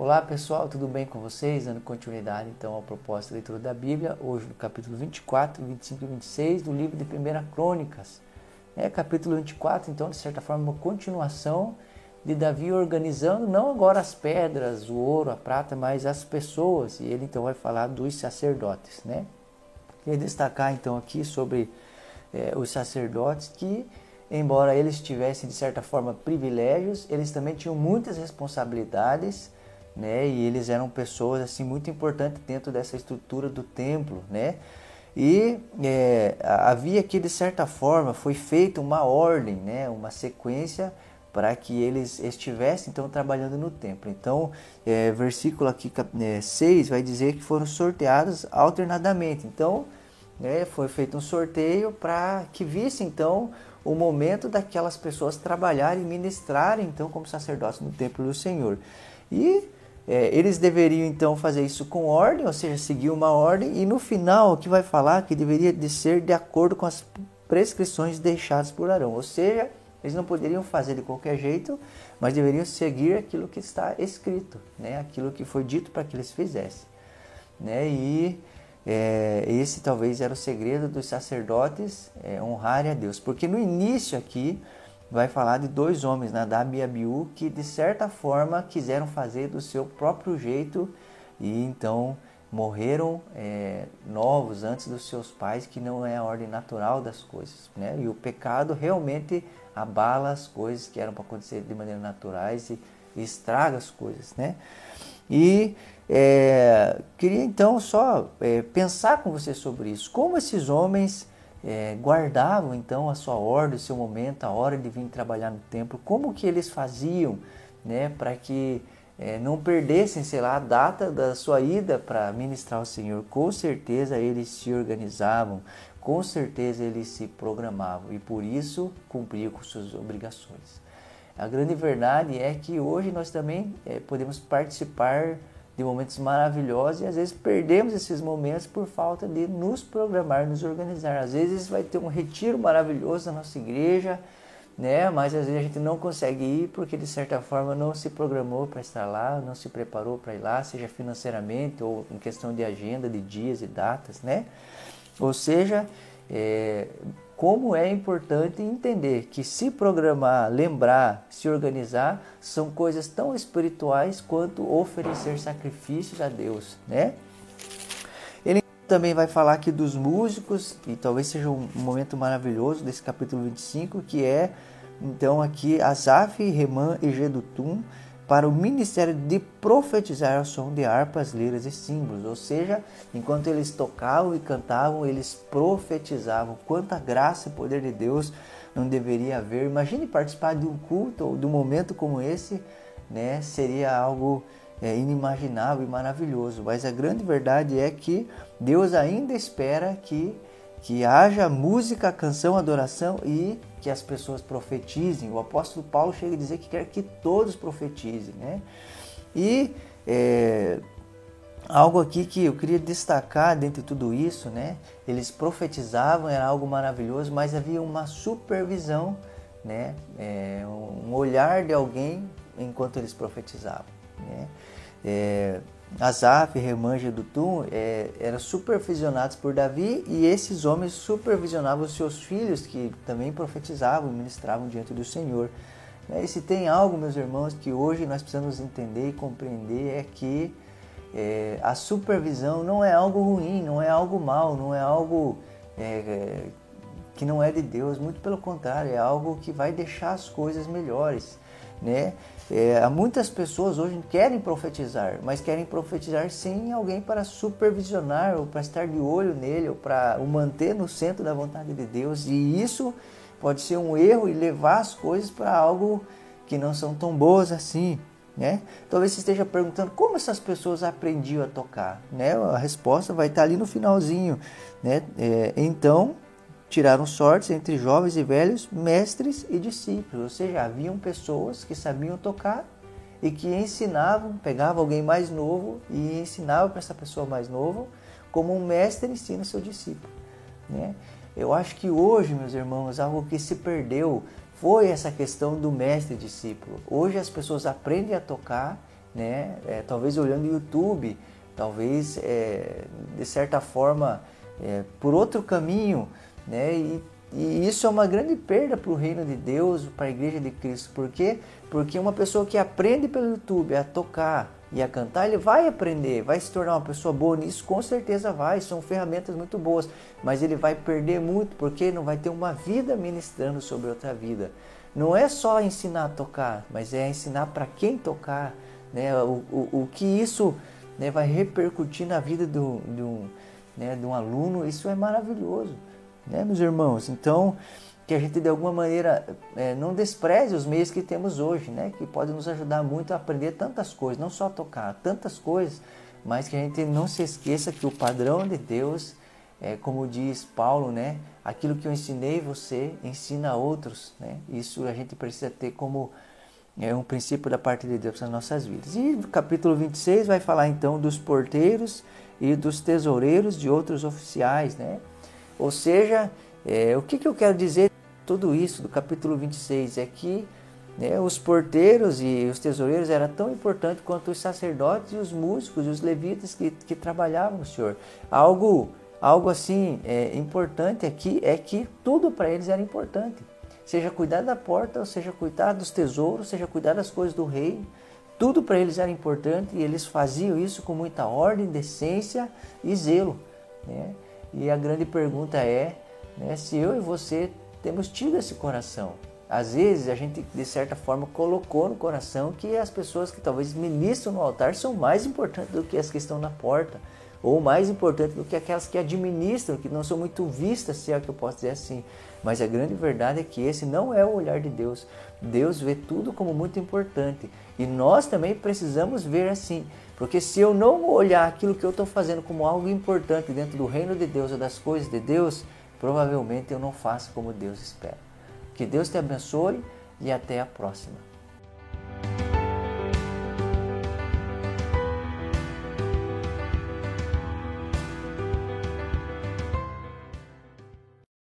Olá pessoal, tudo bem com vocês? Dando continuidade então ao propósito da leitura da Bíblia, hoje no capítulo 24, 25 e 26 do livro de 1 Crônicas. É capítulo 24, então, de certa forma, uma continuação de Davi organizando não agora as pedras, o ouro, a prata, mas as pessoas. E ele então vai falar dos sacerdotes, né? Queria destacar então aqui sobre é, os sacerdotes que, embora eles tivessem de certa forma privilégios, eles também tinham muitas responsabilidades né? E eles eram pessoas assim muito importantes dentro dessa estrutura do templo, né? E é, havia que de certa forma foi feita uma ordem, né? Uma sequência para que eles estivessem então trabalhando no templo. Então, é, versículo aqui é, 6 vai dizer que foram sorteados alternadamente. Então, né, foi feito um sorteio para que visse então o momento daquelas pessoas trabalharem e ministrarem então como sacerdotes no templo do Senhor. E é, eles deveriam então fazer isso com ordem, ou seja, seguir uma ordem, e no final o que vai falar que deveria de ser de acordo com as prescrições deixadas por Arão, ou seja, eles não poderiam fazer de qualquer jeito, mas deveriam seguir aquilo que está escrito, né? aquilo que foi dito para que eles fizessem. Né? E é, esse talvez era o segredo dos sacerdotes é, honrarem a Deus, porque no início aqui vai falar de dois homens, Nadab e Abiú, que de certa forma quiseram fazer do seu próprio jeito e então morreram é, novos antes dos seus pais, que não é a ordem natural das coisas. Né? E o pecado realmente abala as coisas que eram para acontecer de maneira naturais e, e estraga as coisas. Né? E é, queria então só é, pensar com você sobre isso. Como esses homens é, guardavam então a sua ordem, o seu momento, a hora de vir trabalhar no templo, como que eles faziam né, para que é, não perdessem, sei lá, a data da sua ida para ministrar ao Senhor. Com certeza eles se organizavam, com certeza eles se programavam e por isso cumpriam com suas obrigações. A grande verdade é que hoje nós também é, podemos participar de momentos maravilhosos e às vezes perdemos esses momentos por falta de nos programar, nos organizar. Às vezes vai ter um retiro maravilhoso na nossa igreja, né? Mas às vezes a gente não consegue ir porque de certa forma não se programou para estar lá, não se preparou para ir lá, seja financeiramente ou em questão de agenda, de dias e datas, né? Ou seja, é, como é importante entender que se programar, lembrar, se organizar são coisas tão espirituais quanto oferecer sacrifícios a Deus, né? Ele também vai falar aqui dos músicos, e talvez seja um momento maravilhoso desse capítulo 25, que é então aqui Asaf, Reman e Gedutum, para o ministério de profetizar ao som de harpas, liras e símbolos. Ou seja, enquanto eles tocavam e cantavam, eles profetizavam. Quanta graça e poder de Deus não deveria haver. Imagine participar de um culto ou de um momento como esse, né? Seria algo é, inimaginável e maravilhoso. Mas a grande verdade é que Deus ainda espera que que haja música, canção, adoração e que as pessoas profetizem. O apóstolo Paulo chega a dizer que quer que todos profetizem, né? E é, algo aqui que eu queria destacar dentre tudo isso, né? Eles profetizavam, era algo maravilhoso, mas havia uma supervisão, né? É, um olhar de alguém enquanto eles profetizavam, né? É, Asaf, Remanja do Tum é, eram supervisionados por Davi e esses homens supervisionavam os seus filhos que também profetizavam e ministravam diante do Senhor. Né, e se tem algo, meus irmãos, que hoje nós precisamos entender e compreender é que é, a supervisão não é algo ruim, não é algo mal, não é algo é, é, que não é de Deus, muito pelo contrário, é algo que vai deixar as coisas melhores. Né? É, muitas pessoas hoje querem profetizar, mas querem profetizar sem alguém para supervisionar ou para estar de olho nele ou para o manter no centro da vontade de Deus. E isso pode ser um erro e levar as coisas para algo que não são tão boas assim. Né? Talvez você esteja perguntando como essas pessoas aprendiam a tocar. Né? A resposta vai estar ali no finalzinho. Né? É, então, tiraram sortes entre jovens e velhos, mestres e discípulos. Ou seja, haviam pessoas que sabiam tocar e que ensinavam, pegavam alguém mais novo e ensinavam para essa pessoa mais nova, como um mestre ensina seu discípulo. Né? Eu acho que hoje, meus irmãos, algo que se perdeu foi essa questão do mestre discípulo. Hoje as pessoas aprendem a tocar né? É, talvez olhando YouTube, talvez é, de certa forma é, por outro caminho, né? E, e isso é uma grande perda para o reino de Deus, para a igreja de Cristo. Por quê? Porque uma pessoa que aprende pelo YouTube a tocar e a cantar, ele vai aprender, vai se tornar uma pessoa boa nisso, com certeza vai, são ferramentas muito boas, mas ele vai perder muito porque não vai ter uma vida ministrando sobre outra vida. Não é só ensinar a tocar, mas é ensinar para quem tocar, né? o, o, o que isso né, vai repercutir na vida do, um, né, de um aluno, isso é maravilhoso, né, meus irmãos? Então, que a gente de alguma maneira é, não despreze os meios que temos hoje, né? Que podem nos ajudar muito a aprender tantas coisas, não só tocar, tantas coisas, mas que a gente não se esqueça que o padrão de Deus, é, como diz Paulo, né? Aquilo que eu ensinei você, ensina a outros, né? Isso a gente precisa ter como é um princípio da parte de Deus nas nossas vidas. E no capítulo 26 vai falar então dos porteiros e dos tesoureiros de outros oficiais, né? Ou seja, é, o que, que eu quero dizer tudo isso do capítulo 26 é que né, os porteiros e os tesoureiros eram tão importantes quanto os sacerdotes e os músicos e os levitas que, que trabalhavam Senhor. Algo, algo assim é, importante aqui é que tudo para eles era importante. Seja cuidar da porta, seja cuidar dos tesouros, seja cuidar das coisas do rei. Tudo para eles era importante e eles faziam isso com muita ordem, decência e zelo. Né? E a grande pergunta é né, se eu e você temos tido esse coração. Às vezes a gente, de certa forma, colocou no coração que as pessoas que talvez ministram no altar são mais importantes do que as que estão na porta, ou mais importantes do que aquelas que administram, que não são muito vistas, se é que eu posso dizer assim. Mas a grande verdade é que esse não é o olhar de Deus. Deus vê tudo como muito importante. E nós também precisamos ver assim. Porque se eu não olhar aquilo que eu estou fazendo como algo importante dentro do reino de Deus ou das coisas de Deus, provavelmente eu não faço como Deus espera. Que Deus te abençoe e até a próxima.